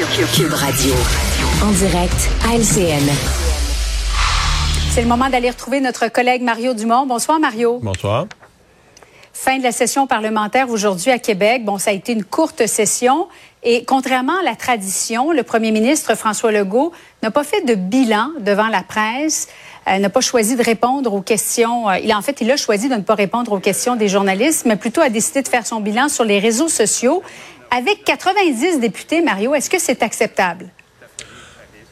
Cube Radio. En direct à LCN. C'est le moment d'aller retrouver notre collègue Mario Dumont. Bonsoir, Mario. Bonsoir. Fin de la session parlementaire aujourd'hui à Québec. Bon, ça a été une courte session. Et contrairement à la tradition, le premier ministre François Legault n'a pas fait de bilan devant la presse, euh, n'a pas choisi de répondre aux questions. Euh, il en fait, il a choisi de ne pas répondre aux questions des journalistes, mais plutôt a décidé de faire son bilan sur les réseaux sociaux. Avec 90 députés, Mario, est-ce que c'est acceptable?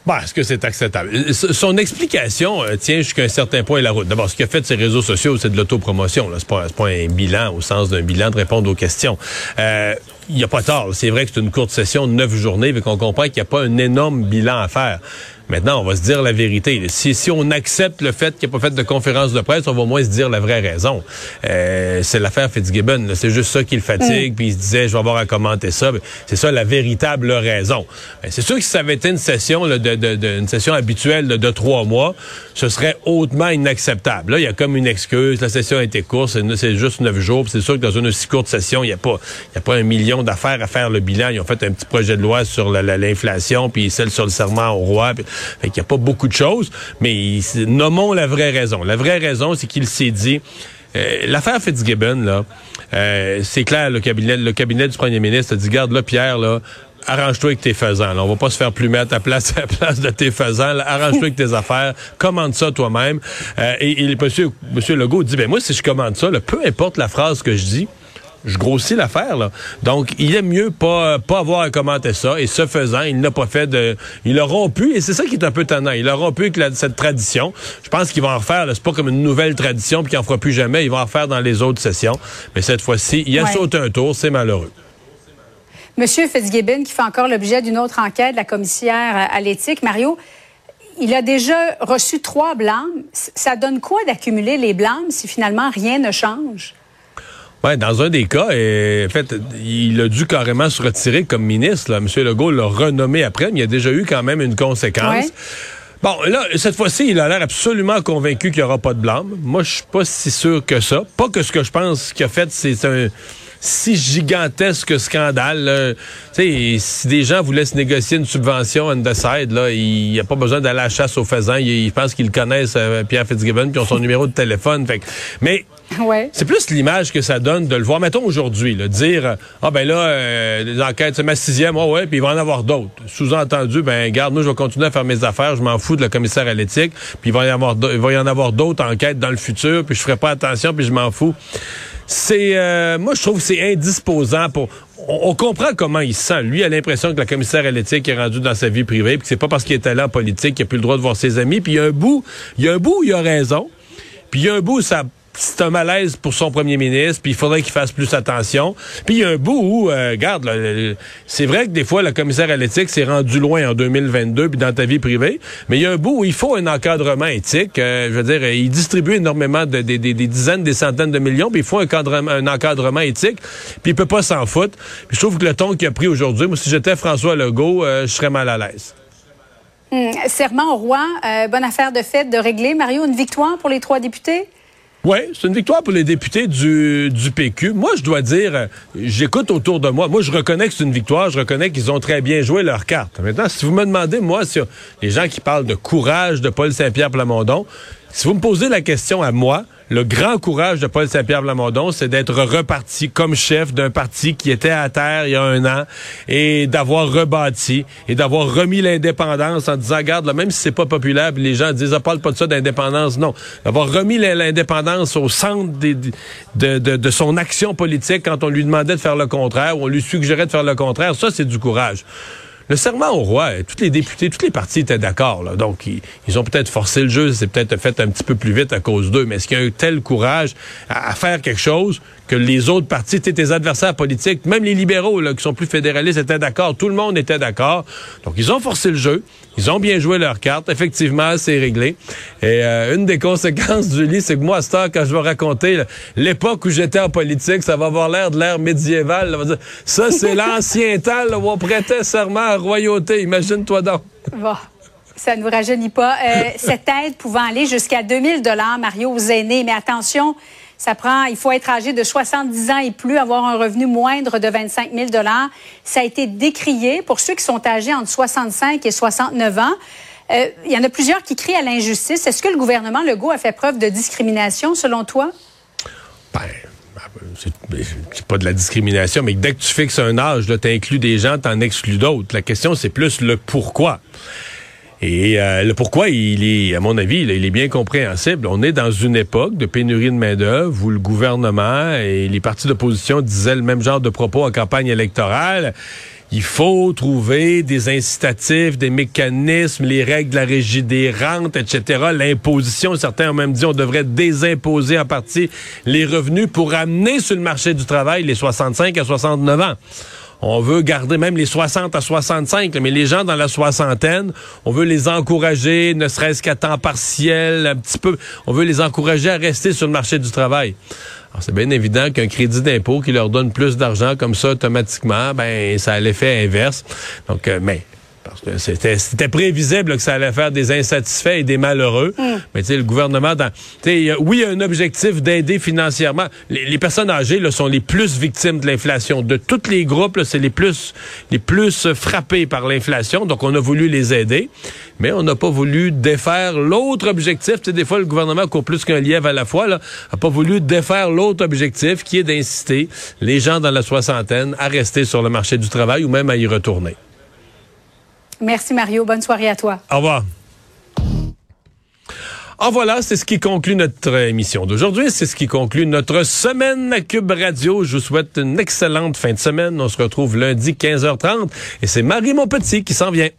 Bah, est-ce que c'est acceptable? Son explication euh, tient jusqu'à un certain point la route. D'abord, ce qu'il a fait ces réseaux sociaux, c'est de l'autopromotion. Ce n'est pas, pas, un bilan au sens d'un bilan de répondre aux questions. Euh, il n'y a pas tort. C'est vrai que c'est une courte session de neuf journées, mais qu'on comprend qu'il n'y a pas un énorme bilan à faire. Maintenant, on va se dire la vérité. Si, si on accepte le fait qu'il n'y a pas fait de conférence de presse, on va au moins se dire la vraie raison. Euh, c'est l'affaire Fitzgibbon. C'est juste ça qui le fatigue. Mm. Puis il se disait, je vais avoir à commenter ça. C'est ça la véritable raison. C'est sûr que si ça avait été une session de, de, de, une session habituelle de, de, trois mois, ce serait hautement inacceptable. Là, il y a comme une excuse. La session a été courte. C'est juste neuf jours. C'est sûr que dans une aussi courte session, il n'y a pas, il y a pas un million d'affaires à faire le bilan. Ils ont fait un petit projet de loi sur l'inflation, puis celle sur le serment au roi. Fait qu'il n'y a pas beaucoup de choses, mais nommons la vraie raison. La vraie raison, c'est qu'il s'est dit, euh, l'affaire Fitzgibbon, là, euh, c'est clair, le cabinet, le cabinet du premier ministre a dit, garde là, Pierre, là, arrange-toi avec tes faisans. Là. On va pas se faire plumer à ta place à la place de tes faisans. Arrange-toi avec tes affaires. Commande ça toi-même. Euh, et, et monsieur, monsieur Legault dit, ben moi, si je commande ça, là, peu importe la phrase que je dis, je grossis l'affaire là. Donc il est mieux pas pas avoir à commenter ça et ce faisant, il n'a pas fait de il a rompu et c'est ça qui est un peu tannant. Il a rompu avec cette tradition. Je pense qu'il va en refaire, c'est pas comme une nouvelle tradition puis qu'il en fera plus jamais, il va en refaire dans les autres sessions, mais cette fois-ci, il a sauté un tour, c'est malheureux. Monsieur Fitzgibbon qui fait encore l'objet d'une autre enquête de la commissaire à l'éthique, Mario, il a déjà reçu trois blâmes. Ça donne quoi d'accumuler les blâmes si finalement rien ne change? Ouais, dans un des cas, et, en fait, il a dû carrément se retirer comme ministre. Là. M. Legault l'a renommé après, mais il y a déjà eu quand même une conséquence. Bon, là, cette fois-ci, il a l'air absolument convaincu qu'il n'y aura pas de blâme. Moi, je suis pas si sûr que ça. Pas que ce que je pense qu'il a fait, c'est un si gigantesque scandale. Tu sais, si des gens voulaient se négocier une subvention on the side, là, il n'y a pas besoin d'aller à la chasse aux faisans. Ils, pensent qu'ils connaissent, euh, Pierre Fitzgibbon, puis ont son numéro de téléphone. Fait mais c'est plus l'image que ça donne de le voir. Mettons aujourd'hui, dire Ah ben là, euh, les enquêtes, c'est ma sixième, oh ouais, puis il va en avoir d'autres. Sous-entendu, ben garde, nous, je vais continuer à faire mes affaires, je m'en fous de la commissaire à l'éthique, puis il va y avoir il va y en avoir d'autres enquêtes dans le futur, puis je ferai pas attention, puis je m'en fous. C'est euh, moi je trouve que c'est indisposant pour on, comprend comment il se sent. Lui a l'impression que la commissaire à l'éthique est rendue dans sa vie privée, puis c'est pas parce qu'il est allé en politique qu'il a plus le droit de voir ses amis. Puis il y a un bout, il y a un bout où il a raison. Puis il y a un bout ça c'est un malaise pour son premier ministre, puis il faudrait qu'il fasse plus attention. Puis il y a un bout où, euh, regarde, c'est vrai que des fois, le commissaire à l'éthique s'est rendu loin en 2022, puis dans ta vie privée, mais il y a un bout où il faut un encadrement éthique. Euh, je veux dire, il distribue énormément de, des dizaines, des centaines de millions, puis il faut un, encadrement, un encadrement éthique, puis il peut pas s'en foutre. Puis je trouve que le ton qu'il a pris aujourd'hui, moi, si j'étais François Legault, euh, je serais mal à l'aise. Hum, serment au roi, bonne affaire de fête de régler. Mario, une victoire pour les trois députés? Oui, c'est une victoire pour les députés du, du PQ. Moi, je dois dire, j'écoute autour de moi. Moi, je reconnais que c'est une victoire. Je reconnais qu'ils ont très bien joué leur carte. Maintenant, si vous me demandez, moi, sur les gens qui parlent de courage de Paul Saint-Pierre Plamondon, si vous me posez la question à moi, le grand courage de Paul Saint-Pierre Blamondon, c'est d'être reparti comme chef d'un parti qui était à terre il y a un an et d'avoir rebâti et d'avoir remis l'indépendance en disant, regarde, là, même si c'est pas populaire, les gens disent, ah, parle pas de ça d'indépendance. Non. D'avoir remis l'indépendance au centre de, de, son action politique quand on lui demandait de faire le contraire ou on lui suggérait de faire le contraire. Ça, c'est du courage. Le serment au roi, tous les députés, tous les partis étaient d'accord. Donc, ils, ont peut-être forcé le jeu, c'est peut-être fait un petit peu plus vite à cause d'eux. Mais est-ce qu'il y a eu tel courage à, faire quelque chose que les autres partis, tes adversaires politiques, même les libéraux là, qui sont plus fédéralistes, étaient d'accord? Tout le monde était d'accord. Donc, ils ont forcé le jeu. Ils ont bien joué leur carte. Effectivement, c'est réglé. Et euh, une des conséquences du lit, c'est que moi, à ce temps, quand je vais raconter l'époque où j'étais en politique, ça va avoir l'air de l'ère médiévale. Ça, c'est l'ancien temps où on prêtait serment à royauté. Imagine-toi donc. Bon. Ça ne nous rajeunit pas. Euh, cette aide pouvant aller jusqu'à 2000 dollars, Mario, aux aînés. Mais attention, Ça prend, il faut être âgé de 70 ans et plus, avoir un revenu moindre de 25 000 Ça a été décrié pour ceux qui sont âgés entre 65 et 69 ans. Euh, il y en a plusieurs qui crient à l'injustice. Est-ce que le gouvernement Legault a fait preuve de discrimination, selon toi? Ben, c'est pas de la discrimination, mais dès que tu fixes un âge, tu inclus des gens, tu en exclus d'autres. La question, c'est plus le pourquoi. Et euh, le pourquoi, il est, à mon avis, il est bien compréhensible. On est dans une époque de pénurie de main-d'œuvre où le gouvernement et les partis d'opposition disaient le même genre de propos en campagne électorale. Il faut trouver des incitatifs, des mécanismes, les règles de la régie des rentes, etc. L'imposition, certains ont même dit on devrait désimposer en partie les revenus pour amener sur le marché du travail les 65 à 69 ans. On veut garder même les 60 à 65, mais les gens dans la soixantaine, on veut les encourager, ne serait-ce qu'à temps partiel, un petit peu. On veut les encourager à rester sur le marché du travail. Alors, c'est bien évident qu'un crédit d'impôt qui leur donne plus d'argent comme ça automatiquement, ben, ça a l'effet inverse. Donc, euh, mais c'était prévisible que ça allait faire des insatisfaits et des malheureux. Mm. Mais tu sais, le gouvernement, dans, oui, il y a un objectif d'aider financièrement. Les, personnes âgées là, sont les plus victimes de l'inflation. De tous les groupes, c'est les plus, les plus frappés par l'inflation. Donc, on a voulu les aider, mais on n'a pas voulu défaire l'autre objectif. Tu sais, des fois, le gouvernement court plus qu'un lièvre à la fois. Là, a pas voulu défaire l'autre objectif, qui est d'inciter les gens dans la soixantaine à rester sur le marché du travail ou même à y retourner. Merci Mario. Bonne soirée à toi. Au revoir. En voilà, c'est ce qui conclut notre émission d'aujourd'hui. C'est ce qui conclut notre semaine à Cube Radio. Je vous souhaite une excellente fin de semaine. On se retrouve lundi 15h30 et c'est Marie Montpetit qui s'en vient.